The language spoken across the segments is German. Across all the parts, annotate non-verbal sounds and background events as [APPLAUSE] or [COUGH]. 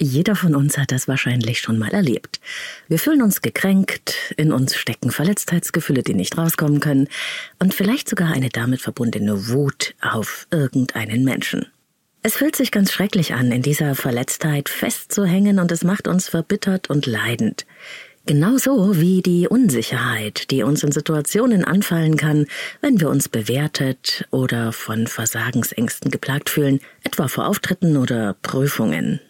Jeder von uns hat das wahrscheinlich schon mal erlebt. Wir fühlen uns gekränkt, in uns stecken Verletztheitsgefühle, die nicht rauskommen können und vielleicht sogar eine damit verbundene Wut auf irgendeinen Menschen. Es fühlt sich ganz schrecklich an, in dieser Verletztheit festzuhängen und es macht uns verbittert und leidend. Genauso wie die Unsicherheit, die uns in Situationen anfallen kann, wenn wir uns bewertet oder von Versagensängsten geplagt fühlen, etwa vor Auftritten oder Prüfungen.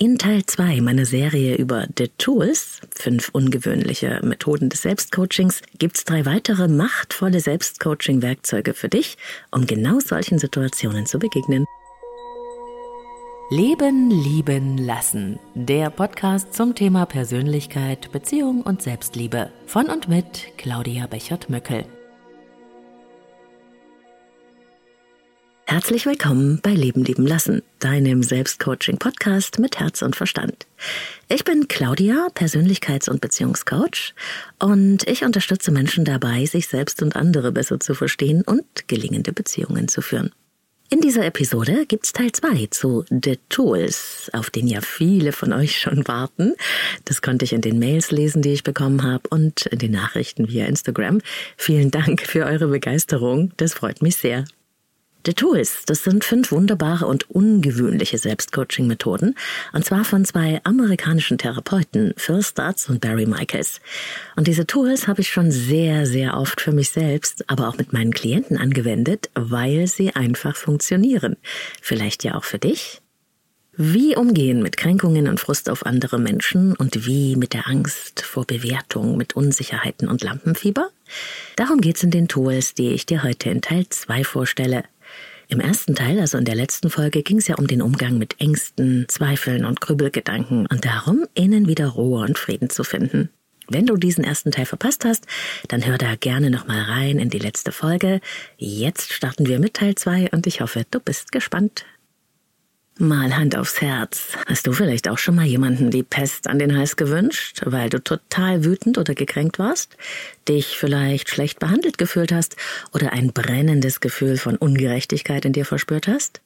In Teil 2 meiner Serie über The Tools, fünf ungewöhnliche Methoden des Selbstcoachings, gibt's drei weitere machtvolle Selbstcoaching-Werkzeuge für dich, um genau solchen Situationen zu begegnen. Leben, lieben, lassen. Der Podcast zum Thema Persönlichkeit, Beziehung und Selbstliebe. Von und mit Claudia Bechert-Möckel. Herzlich willkommen bei Leben lieben lassen, deinem Selbstcoaching-Podcast mit Herz und Verstand. Ich bin Claudia, Persönlichkeits- und Beziehungscoach und ich unterstütze Menschen dabei, sich selbst und andere besser zu verstehen und gelingende Beziehungen zu führen. In dieser Episode gibt's Teil 2 zu The Tools, auf den ja viele von euch schon warten. Das konnte ich in den Mails lesen, die ich bekommen habe und in den Nachrichten via Instagram. Vielen Dank für eure Begeisterung, das freut mich sehr. The Tools, das sind fünf wunderbare und ungewöhnliche Selbstcoaching-Methoden, und zwar von zwei amerikanischen Therapeuten, Phil Stutz und Barry Michaels. Und diese Tools habe ich schon sehr, sehr oft für mich selbst, aber auch mit meinen Klienten angewendet, weil sie einfach funktionieren. Vielleicht ja auch für dich? Wie umgehen mit Kränkungen und Frust auf andere Menschen und wie mit der Angst vor Bewertung, mit Unsicherheiten und Lampenfieber? Darum geht's in den Tools, die ich dir heute in Teil 2 vorstelle. Im ersten Teil, also in der letzten Folge, ging es ja um den Umgang mit Ängsten, Zweifeln und Grübelgedanken und darum, innen wieder Ruhe und Frieden zu finden. Wenn du diesen ersten Teil verpasst hast, dann hör da gerne nochmal rein in die letzte Folge. Jetzt starten wir mit Teil 2 und ich hoffe, du bist gespannt. Mal Hand aufs Herz. Hast du vielleicht auch schon mal jemanden die Pest an den Hals gewünscht, weil du total wütend oder gekränkt warst, dich vielleicht schlecht behandelt gefühlt hast oder ein brennendes Gefühl von Ungerechtigkeit in dir verspürt hast?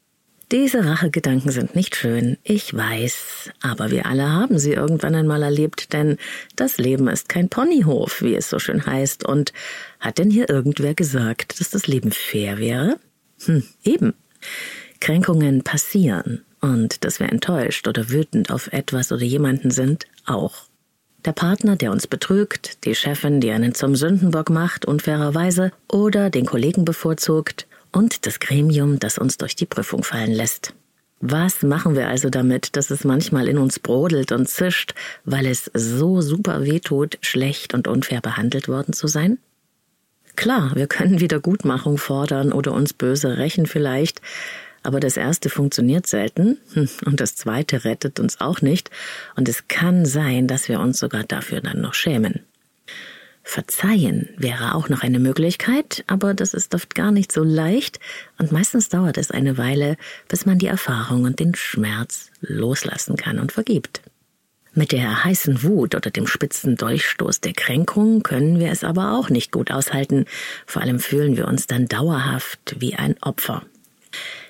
Diese Rachegedanken sind nicht schön, ich weiß, aber wir alle haben sie irgendwann einmal erlebt, denn das Leben ist kein Ponyhof, wie es so schön heißt, und hat denn hier irgendwer gesagt, dass das Leben fair wäre? Hm, eben. Kränkungen passieren und dass wir enttäuscht oder wütend auf etwas oder jemanden sind, auch. Der Partner, der uns betrügt, die Chefin, die einen zum Sündenbock macht, unfairerweise, oder den Kollegen bevorzugt und das Gremium, das uns durch die Prüfung fallen lässt. Was machen wir also damit, dass es manchmal in uns brodelt und zischt, weil es so super wehtut, schlecht und unfair behandelt worden zu sein? Klar, wir können Wiedergutmachung fordern oder uns böse rächen vielleicht, aber das erste funktioniert selten hm, und das zweite rettet uns auch nicht und es kann sein, dass wir uns sogar dafür dann noch schämen. Verzeihen wäre auch noch eine Möglichkeit, aber das ist oft gar nicht so leicht und meistens dauert es eine Weile, bis man die Erfahrung und den Schmerz loslassen kann und vergibt. Mit der heißen Wut oder dem spitzen Durchstoß der Kränkung können wir es aber auch nicht gut aushalten, vor allem fühlen wir uns dann dauerhaft wie ein Opfer.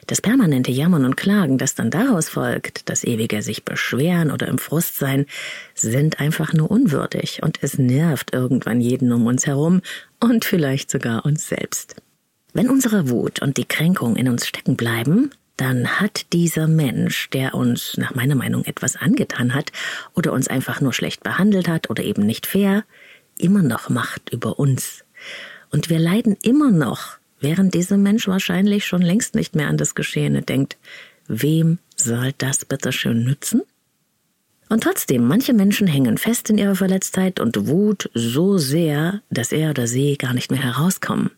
Das permanente Jammern und Klagen, das dann daraus folgt, das ewige sich beschweren oder im Frust sein, sind einfach nur unwürdig und es nervt irgendwann jeden um uns herum und vielleicht sogar uns selbst. Wenn unsere Wut und die Kränkung in uns stecken bleiben, dann hat dieser Mensch, der uns nach meiner Meinung etwas angetan hat oder uns einfach nur schlecht behandelt hat oder eben nicht fair, immer noch Macht über uns. Und wir leiden immer noch während dieser Mensch wahrscheinlich schon längst nicht mehr an das Geschehene denkt. Wem soll das bitte schön nützen? Und trotzdem, manche Menschen hängen fest in ihrer Verletztheit und Wut so sehr, dass er oder sie gar nicht mehr herauskommen.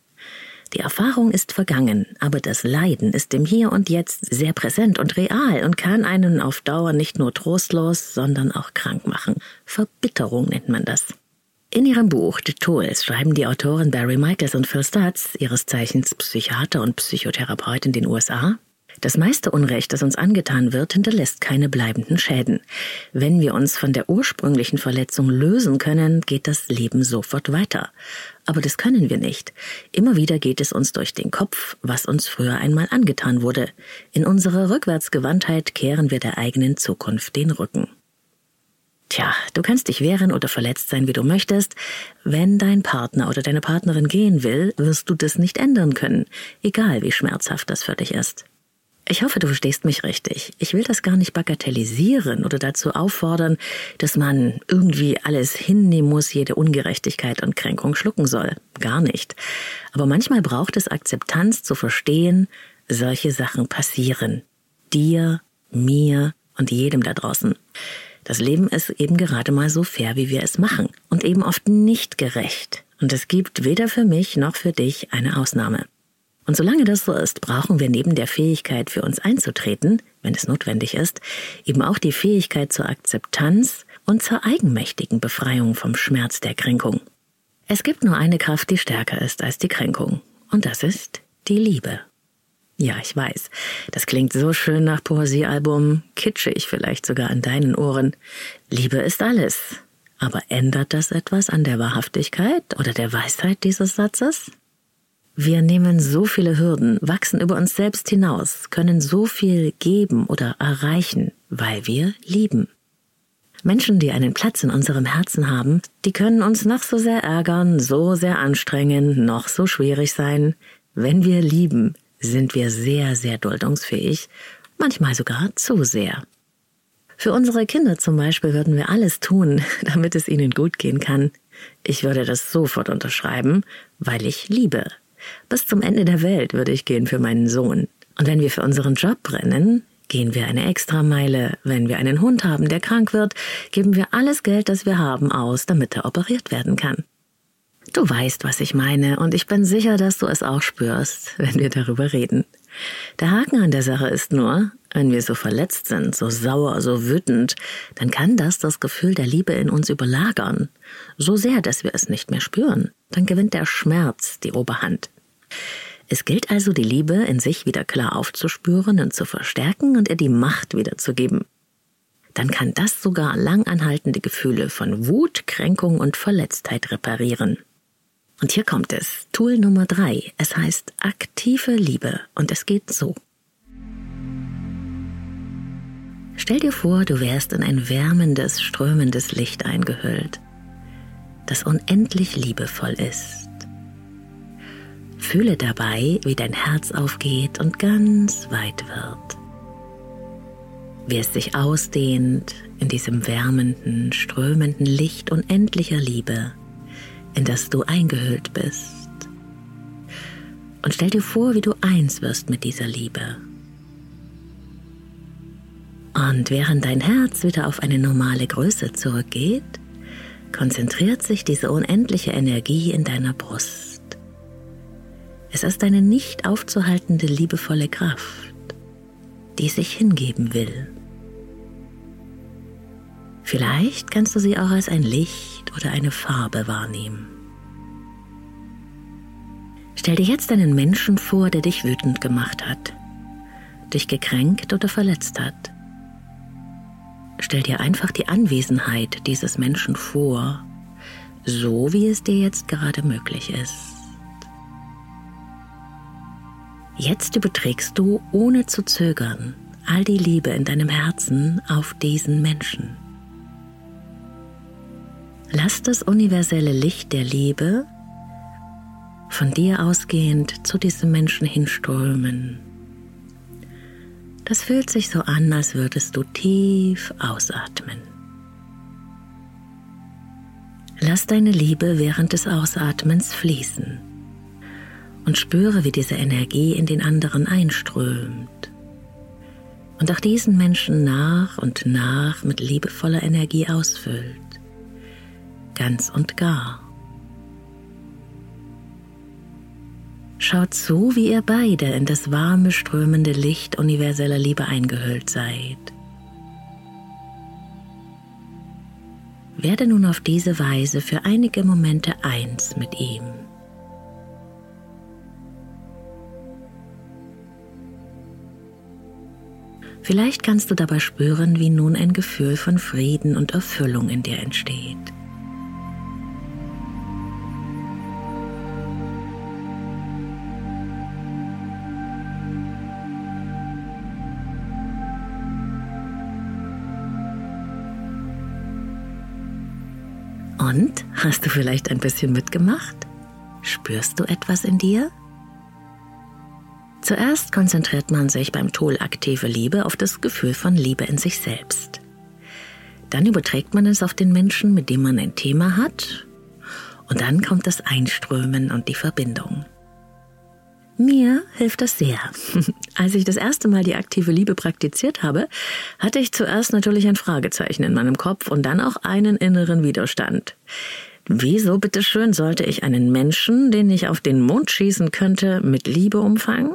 Die Erfahrung ist vergangen, aber das Leiden ist im Hier und Jetzt sehr präsent und real und kann einen auf Dauer nicht nur trostlos, sondern auch krank machen. Verbitterung nennt man das. In ihrem Buch The Tools schreiben die Autoren Barry Michaels und Phil Stutz, ihres Zeichens Psychiater und Psychotherapeut in den USA, Das meiste Unrecht, das uns angetan wird, hinterlässt keine bleibenden Schäden. Wenn wir uns von der ursprünglichen Verletzung lösen können, geht das Leben sofort weiter. Aber das können wir nicht. Immer wieder geht es uns durch den Kopf, was uns früher einmal angetan wurde. In unserer Rückwärtsgewandtheit kehren wir der eigenen Zukunft den Rücken. Tja, du kannst dich wehren oder verletzt sein, wie du möchtest. Wenn dein Partner oder deine Partnerin gehen will, wirst du das nicht ändern können, egal wie schmerzhaft das für dich ist. Ich hoffe, du verstehst mich richtig. Ich will das gar nicht bagatellisieren oder dazu auffordern, dass man irgendwie alles hinnehmen muss, jede Ungerechtigkeit und Kränkung schlucken soll. Gar nicht. Aber manchmal braucht es Akzeptanz zu verstehen, solche Sachen passieren. Dir, mir und jedem da draußen. Das Leben ist eben gerade mal so fair, wie wir es machen und eben oft nicht gerecht. Und es gibt weder für mich noch für dich eine Ausnahme. Und solange das so ist, brauchen wir neben der Fähigkeit, für uns einzutreten, wenn es notwendig ist, eben auch die Fähigkeit zur Akzeptanz und zur eigenmächtigen Befreiung vom Schmerz der Kränkung. Es gibt nur eine Kraft, die stärker ist als die Kränkung, und das ist die Liebe. Ja, ich weiß. Das klingt so schön nach Poesiealbum, kitschig vielleicht sogar an deinen Ohren. Liebe ist alles. Aber ändert das etwas an der Wahrhaftigkeit oder der Weisheit dieses Satzes? Wir nehmen so viele Hürden, wachsen über uns selbst hinaus, können so viel geben oder erreichen, weil wir lieben. Menschen, die einen Platz in unserem Herzen haben, die können uns noch so sehr ärgern, so sehr anstrengen, noch so schwierig sein. Wenn wir lieben, sind wir sehr, sehr duldungsfähig, manchmal sogar zu sehr. Für unsere Kinder zum Beispiel würden wir alles tun, [LAUGHS] damit es ihnen gut gehen kann. Ich würde das sofort unterschreiben, weil ich liebe. Bis zum Ende der Welt würde ich gehen für meinen Sohn. Und wenn wir für unseren Job brennen, gehen wir eine Extrameile. Wenn wir einen Hund haben, der krank wird, geben wir alles Geld, das wir haben, aus, damit er operiert werden kann. Du weißt, was ich meine, und ich bin sicher, dass du es auch spürst, [LAUGHS] wenn wir darüber reden. Der Haken an der Sache ist nur, wenn wir so verletzt sind, so sauer, so wütend, dann kann das das Gefühl der Liebe in uns überlagern. So sehr, dass wir es nicht mehr spüren. Dann gewinnt der Schmerz die Oberhand. Es gilt also, die Liebe in sich wieder klar aufzuspüren und zu verstärken und ihr die Macht wiederzugeben. Dann kann das sogar langanhaltende Gefühle von Wut, Kränkung und Verletztheit reparieren. Und hier kommt es. Tool Nummer drei. Es heißt aktive Liebe und es geht so. Stell dir vor, du wärst in ein wärmendes, strömendes Licht eingehüllt, das unendlich liebevoll ist. Fühle dabei, wie dein Herz aufgeht und ganz weit wird. Wie es sich ausdehnt in diesem wärmenden, strömenden Licht unendlicher Liebe in das du eingehüllt bist. Und stell dir vor, wie du eins wirst mit dieser Liebe. Und während dein Herz wieder auf eine normale Größe zurückgeht, konzentriert sich diese unendliche Energie in deiner Brust. Es ist eine nicht aufzuhaltende liebevolle Kraft, die sich hingeben will. Vielleicht kannst du sie auch als ein Licht oder eine Farbe wahrnehmen. Stell dir jetzt einen Menschen vor, der dich wütend gemacht hat, dich gekränkt oder verletzt hat. Stell dir einfach die Anwesenheit dieses Menschen vor, so wie es dir jetzt gerade möglich ist. Jetzt überträgst du, ohne zu zögern, all die Liebe in deinem Herzen auf diesen Menschen. Lass das universelle Licht der Liebe von dir ausgehend zu diesem Menschen hinströmen. Das fühlt sich so an, als würdest du tief ausatmen. Lass deine Liebe während des Ausatmens fließen und spüre, wie diese Energie in den anderen einströmt und auch diesen Menschen nach und nach mit liebevoller Energie ausfüllt ganz und gar. Schaut zu, wie ihr beide in das warme, strömende Licht universeller Liebe eingehüllt seid. Werde nun auf diese Weise für einige Momente eins mit ihm. Vielleicht kannst du dabei spüren, wie nun ein Gefühl von Frieden und Erfüllung in dir entsteht. Und hast du vielleicht ein bisschen mitgemacht? Spürst du etwas in dir? Zuerst konzentriert man sich beim Tool aktive Liebe auf das Gefühl von Liebe in sich selbst. Dann überträgt man es auf den Menschen, mit dem man ein Thema hat. Und dann kommt das Einströmen und die Verbindung. Mir hilft das sehr. [LAUGHS] Als ich das erste Mal die aktive Liebe praktiziert habe, hatte ich zuerst natürlich ein Fragezeichen in meinem Kopf und dann auch einen inneren Widerstand. Wieso bitteschön sollte ich einen Menschen, den ich auf den Mond schießen könnte, mit Liebe umfangen?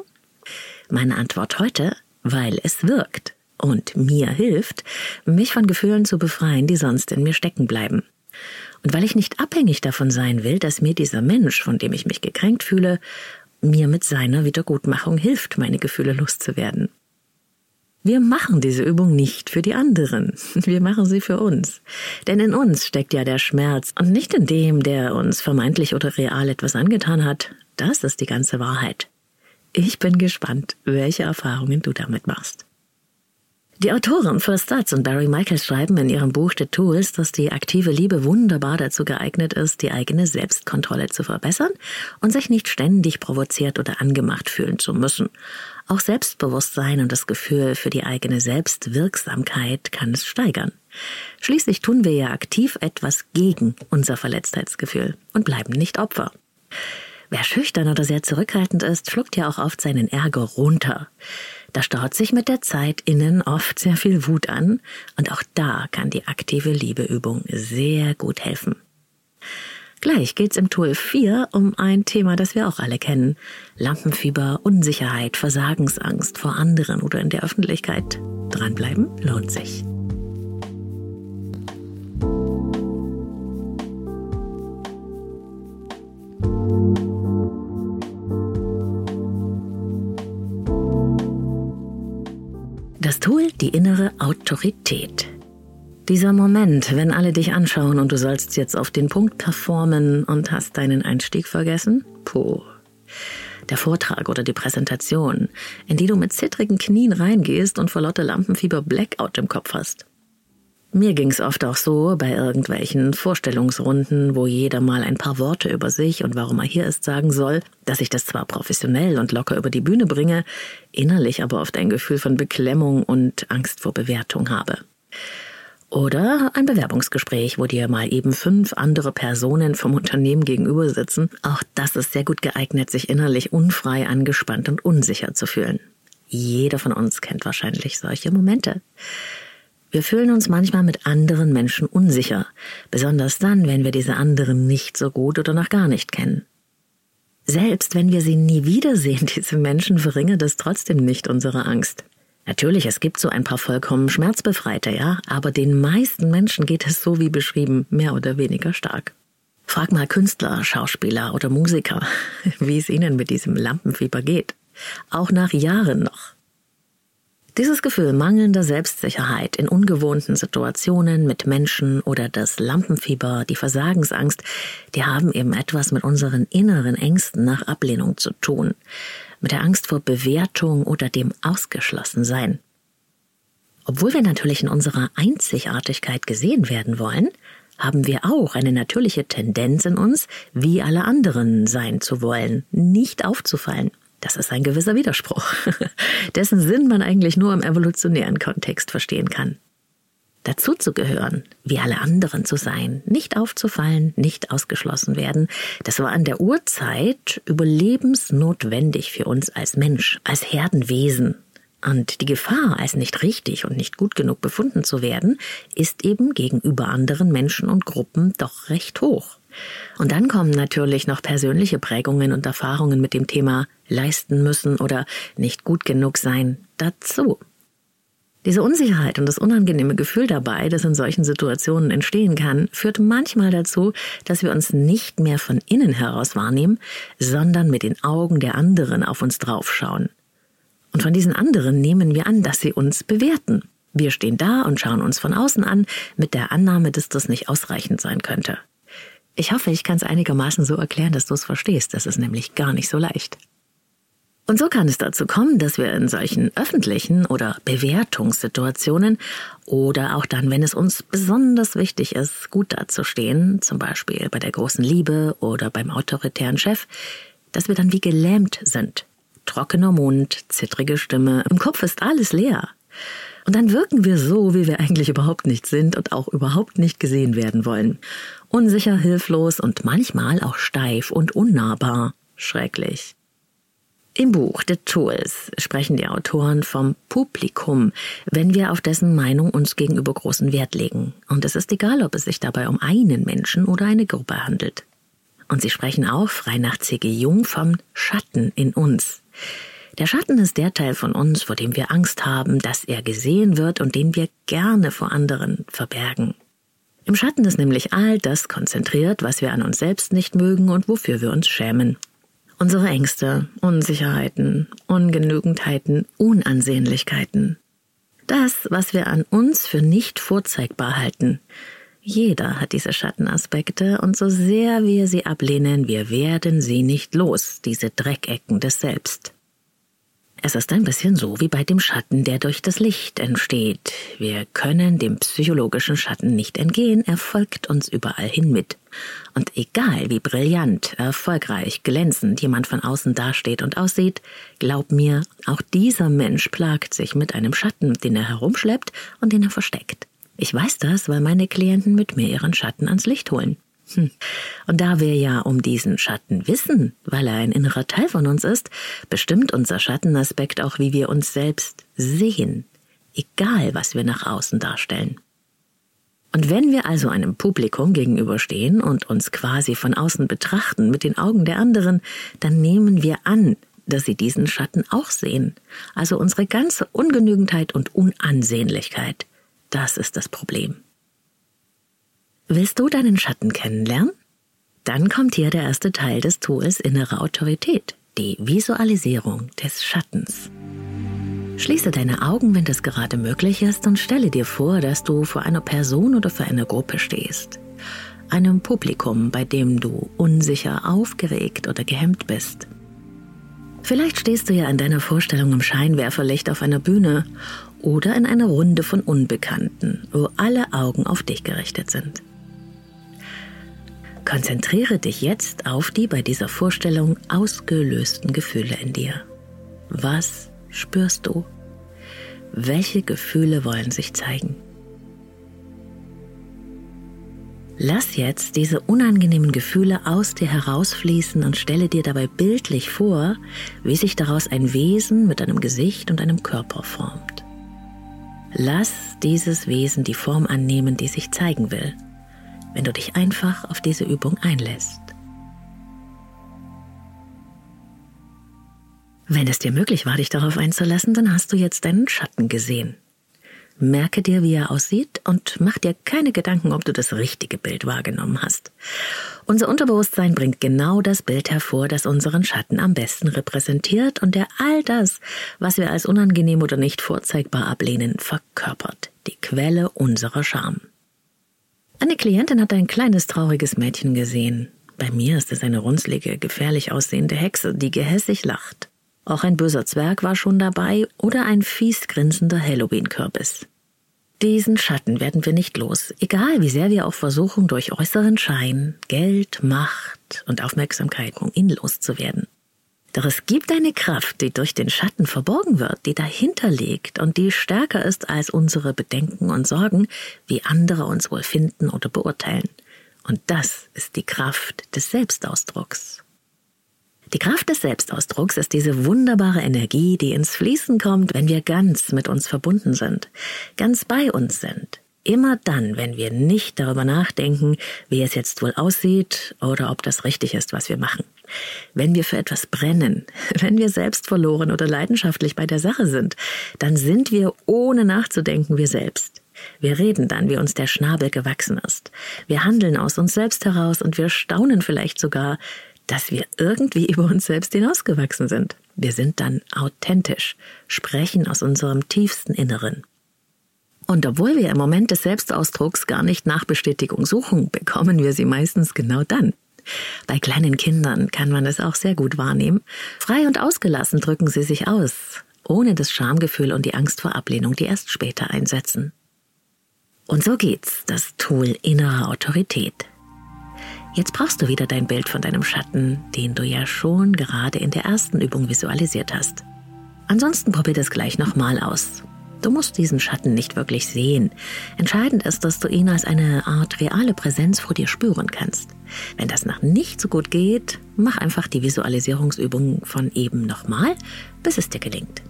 Meine Antwort heute, weil es wirkt und mir hilft, mich von Gefühlen zu befreien, die sonst in mir stecken bleiben. Und weil ich nicht abhängig davon sein will, dass mir dieser Mensch, von dem ich mich gekränkt fühle, mir mit seiner Wiedergutmachung hilft, meine Gefühle loszuwerden. Wir machen diese Übung nicht für die anderen, [LAUGHS] wir machen sie für uns. Denn in uns steckt ja der Schmerz und nicht in dem, der uns vermeintlich oder real etwas angetan hat. Das ist die ganze Wahrheit. Ich bin gespannt, welche Erfahrungen du damit machst. Die Autoren First Starts und Barry Michaels schreiben in ihrem Buch The Tools, dass die aktive Liebe wunderbar dazu geeignet ist, die eigene Selbstkontrolle zu verbessern und sich nicht ständig provoziert oder angemacht fühlen zu müssen. Auch Selbstbewusstsein und das Gefühl für die eigene Selbstwirksamkeit kann es steigern. Schließlich tun wir ja aktiv etwas gegen unser Verletztheitsgefühl und bleiben nicht Opfer. Wer schüchtern oder sehr zurückhaltend ist, schluckt ja auch oft seinen Ärger runter. Da staut sich mit der Zeit innen oft sehr viel Wut an und auch da kann die aktive Liebeübung sehr gut helfen. Gleich geht's im Tool 4 um ein Thema, das wir auch alle kennen. Lampenfieber, Unsicherheit, Versagensangst vor anderen oder in der Öffentlichkeit. Dranbleiben lohnt sich. Das Tool, die innere Autorität. Dieser Moment, wenn alle dich anschauen und du sollst jetzt auf den Punkt performen und hast deinen Einstieg vergessen? Puh. Der Vortrag oder die Präsentation, in die du mit zittrigen Knien reingehst und vor lauter Lampenfieber Blackout im Kopf hast. Mir ging's oft auch so bei irgendwelchen Vorstellungsrunden, wo jeder mal ein paar Worte über sich und warum er hier ist sagen soll, dass ich das zwar professionell und locker über die Bühne bringe, innerlich aber oft ein Gefühl von Beklemmung und Angst vor Bewertung habe. Oder ein Bewerbungsgespräch, wo dir mal eben fünf andere Personen vom Unternehmen gegenüber sitzen. Auch das ist sehr gut geeignet, sich innerlich unfrei, angespannt und unsicher zu fühlen. Jeder von uns kennt wahrscheinlich solche Momente. Wir fühlen uns manchmal mit anderen Menschen unsicher, besonders dann, wenn wir diese anderen nicht so gut oder noch gar nicht kennen. Selbst wenn wir sie nie wiedersehen, [LAUGHS] diese Menschen, verringert es trotzdem nicht unsere Angst. Natürlich, es gibt so ein paar vollkommen Schmerzbefreite, ja, aber den meisten Menschen geht es so wie beschrieben, mehr oder weniger stark. Frag mal Künstler, Schauspieler oder Musiker, [LAUGHS] wie es ihnen mit diesem Lampenfieber geht. Auch nach Jahren noch. Dieses Gefühl mangelnder Selbstsicherheit in ungewohnten Situationen mit Menschen oder das Lampenfieber, die Versagensangst, die haben eben etwas mit unseren inneren Ängsten nach Ablehnung zu tun, mit der Angst vor Bewertung oder dem Ausgeschlossensein. Obwohl wir natürlich in unserer Einzigartigkeit gesehen werden wollen, haben wir auch eine natürliche Tendenz in uns, wie alle anderen sein zu wollen, nicht aufzufallen. Das ist ein gewisser Widerspruch, [LAUGHS] dessen Sinn man eigentlich nur im evolutionären Kontext verstehen kann. Dazu zu gehören, wie alle anderen zu sein, nicht aufzufallen, nicht ausgeschlossen werden, das war an der Urzeit überlebensnotwendig für uns als Mensch, als Herdenwesen. Und die Gefahr, als nicht richtig und nicht gut genug befunden zu werden, ist eben gegenüber anderen Menschen und Gruppen doch recht hoch. Und dann kommen natürlich noch persönliche Prägungen und Erfahrungen mit dem Thema leisten müssen oder nicht gut genug sein dazu. Diese Unsicherheit und das unangenehme Gefühl dabei, das in solchen Situationen entstehen kann, führt manchmal dazu, dass wir uns nicht mehr von innen heraus wahrnehmen, sondern mit den Augen der anderen auf uns draufschauen. Und von diesen anderen nehmen wir an, dass sie uns bewerten. Wir stehen da und schauen uns von außen an mit der Annahme, dass das nicht ausreichend sein könnte. Ich hoffe, ich kann es einigermaßen so erklären, dass du es verstehst. Das ist nämlich gar nicht so leicht. Und so kann es dazu kommen, dass wir in solchen öffentlichen oder Bewertungssituationen oder auch dann, wenn es uns besonders wichtig ist, gut dazustehen, zum Beispiel bei der großen Liebe oder beim autoritären Chef, dass wir dann wie gelähmt sind. Trockener Mund, zittrige Stimme, im Kopf ist alles leer. Und dann wirken wir so, wie wir eigentlich überhaupt nicht sind und auch überhaupt nicht gesehen werden wollen. Unsicher, hilflos und manchmal auch steif und unnahbar. Schrecklich. Im Buch The Tools sprechen die Autoren vom Publikum, wenn wir auf dessen Meinung uns gegenüber großen Wert legen. Und es ist egal, ob es sich dabei um einen Menschen oder eine Gruppe handelt. Und sie sprechen auch frei nach C.G. Jung vom Schatten in uns. Der Schatten ist der Teil von uns, vor dem wir Angst haben, dass er gesehen wird und den wir gerne vor anderen verbergen. Im Schatten ist nämlich all das konzentriert, was wir an uns selbst nicht mögen und wofür wir uns schämen. Unsere Ängste, Unsicherheiten, Ungenügendheiten, Unansehnlichkeiten. Das, was wir an uns für nicht vorzeigbar halten. Jeder hat diese Schattenaspekte und so sehr wir sie ablehnen, wir werden sie nicht los, diese Dreckecken des Selbst. Es ist ein bisschen so wie bei dem Schatten, der durch das Licht entsteht. Wir können dem psychologischen Schatten nicht entgehen, er folgt uns überall hin mit. Und egal wie brillant, erfolgreich, glänzend jemand von außen dasteht und aussieht, glaub mir, auch dieser Mensch plagt sich mit einem Schatten, den er herumschleppt und den er versteckt. Ich weiß das, weil meine Klienten mit mir ihren Schatten ans Licht holen. Und da wir ja um diesen Schatten wissen, weil er ein innerer Teil von uns ist, bestimmt unser Schattenaspekt auch, wie wir uns selbst sehen, egal was wir nach außen darstellen. Und wenn wir also einem Publikum gegenüberstehen und uns quasi von außen betrachten mit den Augen der anderen, dann nehmen wir an, dass sie diesen Schatten auch sehen, also unsere ganze Ungenügendheit und Unansehnlichkeit. Das ist das Problem. Willst du deinen Schatten kennenlernen? Dann kommt hier der erste Teil des Tools Innere Autorität, die Visualisierung des Schattens. Schließe deine Augen, wenn das gerade möglich ist, und stelle dir vor, dass du vor einer Person oder vor einer Gruppe stehst. Einem Publikum, bei dem du unsicher, aufgeregt oder gehemmt bist. Vielleicht stehst du ja in deiner Vorstellung im Scheinwerferlicht auf einer Bühne oder in einer Runde von Unbekannten, wo alle Augen auf dich gerichtet sind. Konzentriere dich jetzt auf die bei dieser Vorstellung ausgelösten Gefühle in dir. Was spürst du? Welche Gefühle wollen sich zeigen? Lass jetzt diese unangenehmen Gefühle aus dir herausfließen und stelle dir dabei bildlich vor, wie sich daraus ein Wesen mit einem Gesicht und einem Körper formt. Lass dieses Wesen die Form annehmen, die sich zeigen will wenn du dich einfach auf diese Übung einlässt. Wenn es dir möglich war, dich darauf einzulassen, dann hast du jetzt deinen Schatten gesehen. Merke dir, wie er aussieht und mach dir keine Gedanken, ob du das richtige Bild wahrgenommen hast. Unser Unterbewusstsein bringt genau das Bild hervor, das unseren Schatten am besten repräsentiert und der all das, was wir als unangenehm oder nicht vorzeigbar ablehnen, verkörpert. Die Quelle unserer Scham. Eine Klientin hat ein kleines trauriges Mädchen gesehen. Bei mir ist es eine runzlige, gefährlich aussehende Hexe, die gehässig lacht. Auch ein böser Zwerg war schon dabei oder ein fies grinsender Halloween-Kürbis. Diesen Schatten werden wir nicht los, egal wie sehr wir auch versuchen, durch äußeren Schein, Geld, Macht und Aufmerksamkeit um ihn loszuwerden. Doch es gibt eine Kraft, die durch den Schatten verborgen wird, die dahinter liegt und die stärker ist als unsere Bedenken und Sorgen, wie andere uns wohl finden oder beurteilen. Und das ist die Kraft des Selbstausdrucks. Die Kraft des Selbstausdrucks ist diese wunderbare Energie, die ins Fließen kommt, wenn wir ganz mit uns verbunden sind, ganz bei uns sind. Immer dann, wenn wir nicht darüber nachdenken, wie es jetzt wohl aussieht oder ob das richtig ist, was wir machen. Wenn wir für etwas brennen, [LAUGHS] wenn wir selbst verloren oder leidenschaftlich bei der Sache sind, dann sind wir ohne nachzudenken wir selbst. Wir reden dann, wie uns der Schnabel gewachsen ist. Wir handeln aus uns selbst heraus und wir staunen vielleicht sogar, dass wir irgendwie [LAUGHS] über uns selbst hinausgewachsen sind. Wir sind dann authentisch, sprechen aus unserem tiefsten Inneren. Und obwohl wir im Moment des Selbstausdrucks gar nicht nach Bestätigung suchen, bekommen wir sie meistens genau dann. Bei kleinen Kindern kann man es auch sehr gut wahrnehmen. Frei und ausgelassen drücken sie sich aus, ohne das Schamgefühl und die Angst vor Ablehnung, die erst später einsetzen. Und so geht's, das Tool innere Autorität. Jetzt brauchst du wieder dein Bild von deinem Schatten, den du ja schon gerade in der ersten Übung visualisiert hast. Ansonsten probier das gleich nochmal aus. Du musst diesen Schatten nicht wirklich sehen. Entscheidend ist, dass du ihn als eine Art reale Präsenz vor dir spüren kannst. Wenn das noch nicht so gut geht, mach einfach die Visualisierungsübung von eben nochmal, bis es dir gelingt.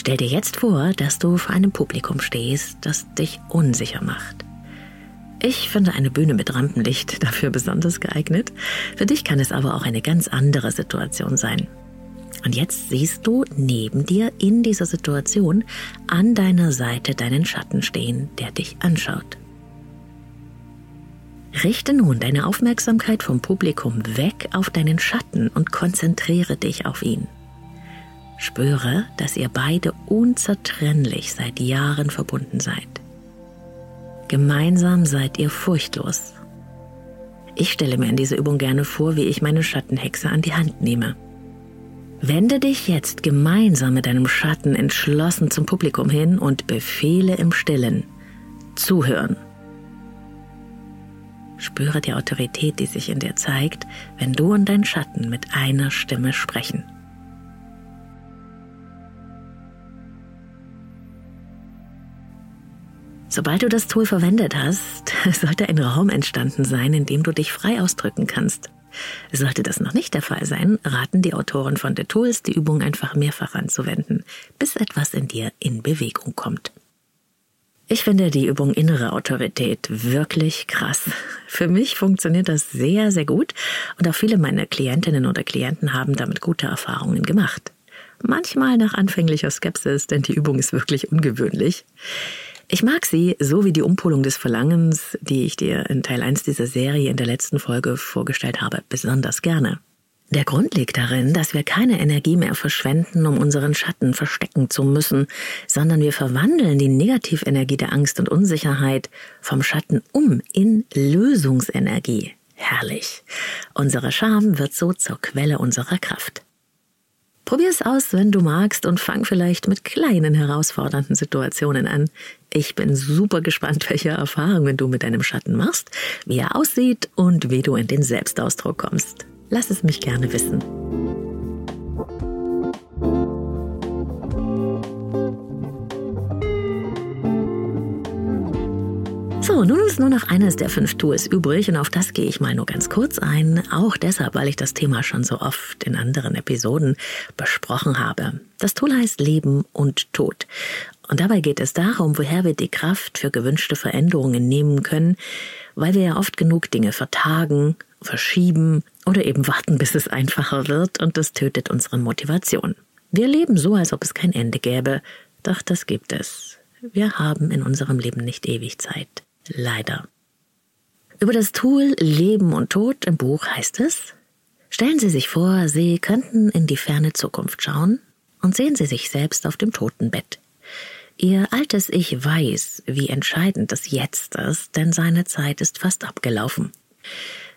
Stell dir jetzt vor, dass du vor einem Publikum stehst, das dich unsicher macht. Ich finde eine Bühne mit Rampenlicht [LAUGHS] dafür besonders geeignet. Für dich kann es aber auch eine ganz andere Situation sein. Und jetzt siehst du neben dir in dieser Situation an deiner Seite deinen Schatten stehen, der dich anschaut. Richte nun deine Aufmerksamkeit vom Publikum weg auf deinen Schatten und konzentriere dich auf ihn. Spüre, dass ihr beide unzertrennlich seit Jahren verbunden seid. Gemeinsam seid ihr furchtlos. Ich stelle mir in dieser Übung gerne vor, wie ich meine Schattenhexe an die Hand nehme. Wende dich jetzt gemeinsam mit deinem Schatten entschlossen zum Publikum hin und befehle im Stillen. Zuhören. Spüre die Autorität, die sich in dir zeigt, wenn du und dein Schatten mit einer Stimme sprechen. Sobald du das Tool verwendet hast, [LAUGHS] sollte ein Raum entstanden sein, in dem du dich frei ausdrücken kannst. Sollte das noch nicht der Fall sein, raten die Autoren von The Tools, die Übung einfach mehrfach anzuwenden, bis etwas in dir in Bewegung kommt. Ich finde die Übung innere Autorität wirklich krass. Für mich funktioniert das sehr, sehr gut und auch viele meiner Klientinnen oder Klienten haben damit gute Erfahrungen gemacht. Manchmal nach anfänglicher Skepsis, denn die Übung ist wirklich ungewöhnlich. Ich mag sie, so wie die Umpolung des Verlangens, die ich dir in Teil 1 dieser Serie in der letzten Folge vorgestellt habe, besonders gerne. Der Grund liegt darin, dass wir keine Energie mehr verschwenden, um unseren Schatten verstecken zu müssen, sondern wir verwandeln die Negativenergie der Angst und Unsicherheit vom Schatten um in Lösungsenergie. Herrlich. Unsere Scham wird so zur Quelle unserer Kraft. Probier es aus, wenn du magst und fang vielleicht mit kleinen herausfordernden Situationen an. Ich bin super gespannt, [LAUGHS] welche Erfahrungen du mit deinem Schatten machst, wie er aussieht und wie du in den Selbstausdruck kommst. Lass es mich gerne wissen. So, nun ist nur noch eines der fünf Tools übrig und auf das gehe ich mal nur ganz kurz ein, auch deshalb, weil ich das Thema schon so oft in anderen Episoden besprochen habe. Das Tool heißt Leben und Tod. Und dabei geht es darum, woher wir die Kraft für gewünschte Veränderungen nehmen können, weil wir ja oft genug Dinge vertagen, verschieben oder eben warten, bis es einfacher wird und das tötet unsere Motivation. Wir leben so, als ob es kein Ende gäbe, doch das gibt es. Wir haben in unserem Leben nicht ewig Zeit. Leider. Über das Tool Leben und Tod im Buch heißt es, stellen Sie sich vor, Sie könnten in die ferne Zukunft schauen und sehen Sie sich selbst auf dem Totenbett. Ihr altes Ich weiß, wie entscheidend das Jetzt ist, denn seine Zeit ist fast abgelaufen.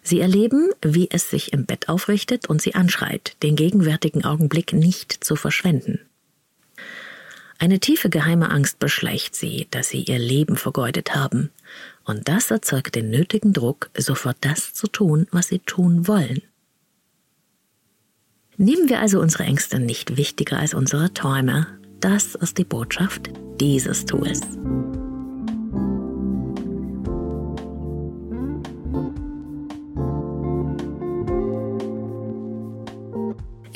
Sie erleben, wie es sich im Bett aufrichtet und sie anschreit, den gegenwärtigen Augenblick nicht zu verschwenden. Eine tiefe geheime Angst beschleicht sie, dass sie ihr Leben vergeudet haben. Und das erzeugt den nötigen Druck, sofort das zu tun, was sie tun wollen. Nehmen wir also unsere Ängste nicht wichtiger als unsere Träume. Das ist die Botschaft dieses Tools.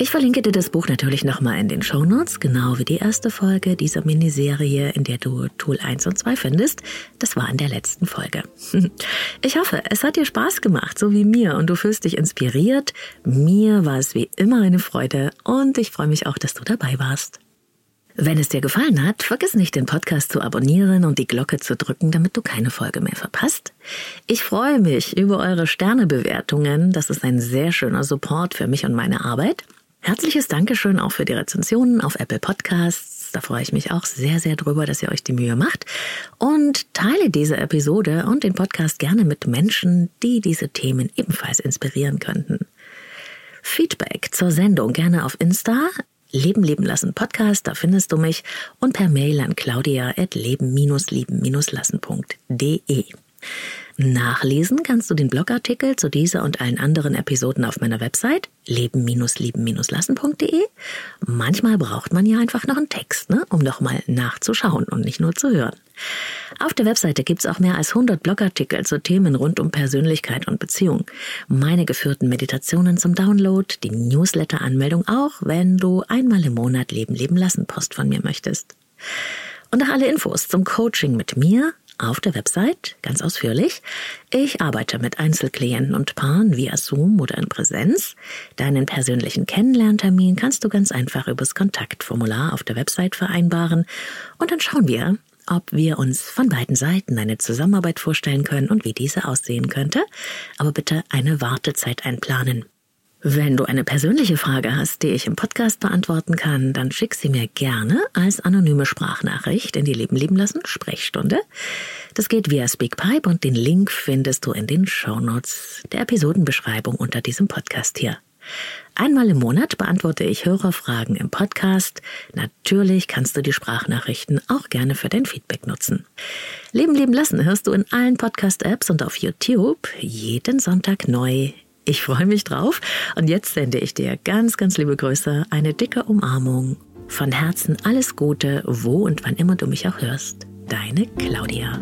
Ich verlinke dir das Buch natürlich nochmal in den Show Notes, genau wie die erste Folge dieser Miniserie, in der du Tool 1 und 2 findest. Das war in der letzten Folge. [LAUGHS] Ich hoffe, es hat dir Spaß gemacht, so wie mir, und du fühlst dich inspiriert. Mir war es wie immer eine Freude und ich freue mich auch, dass du dabei warst. Wenn es dir gefallen hat, vergiss nicht, den Podcast zu abonnieren und die Glocke zu drücken, damit du keine Folge mehr verpasst. Ich freue mich über eure Sternebewertungen. Das ist ein sehr schöner Support für mich und meine Arbeit. Herzliches Dankeschön auch für die Rezensionen auf Apple Podcasts. Da freue ich mich auch sehr, sehr drüber, dass ihr euch die Mühe macht. Und teile diese Episode und den Podcast gerne mit Menschen, die diese Themen ebenfalls inspirieren könnten. Feedback zur Sendung gerne auf Insta Leben leben lassen Podcast, da findest du mich und per Mail an claudia at leben-lieben-lassen.de. Nachlesen kannst du den Blogartikel zu dieser und allen anderen Episoden auf meiner Website leben-lieben-lassen.de. Manchmal braucht man ja einfach noch einen Text, ne, um nochmal nachzuschauen und nicht nur zu hören. Auf der Webseite gibt's auch mehr als 100 Blogartikel zu Themen rund um Persönlichkeit und Beziehung. Meine geführten Meditationen zum Download, die Newsletter-Anmeldung auch, wenn du einmal im Monat Leben leben lassen Post von mir möchtest. Und auch alle Infos zum Coaching mit mir auf der Website ganz ausführlich. Ich arbeite mit Einzelklienten und Paaren via Zoom oder in Präsenz. Deinen persönlichen Kennenlerntermin kannst du ganz einfach übers Kontaktformular auf der Website vereinbaren und dann schauen wir, ob wir uns von beiden Seiten eine Zusammenarbeit vorstellen können und wie diese aussehen könnte. Aber bitte eine Wartezeit einplanen. Wenn du eine persönliche Frage hast, die ich im Podcast beantworten kann, dann schick sie mir gerne als anonyme Sprachnachricht in die Leben leben lassen Sprechstunde. Das geht via Speakpipe und den Link findest du in den Shownotes der Episodenbeschreibung unter diesem Podcast hier. Einmal im Monat beantworte ich Hörerfragen im Podcast. Natürlich kannst du die Sprachnachrichten auch gerne für dein Feedback nutzen. Leben leben lassen hörst du in allen Podcast-Apps und auf YouTube jeden Sonntag neu ich freue mich drauf und jetzt sende ich dir ganz, ganz liebe Grüße, eine dicke Umarmung. Von Herzen alles Gute, wo und wann immer du mich auch hörst. Deine Claudia.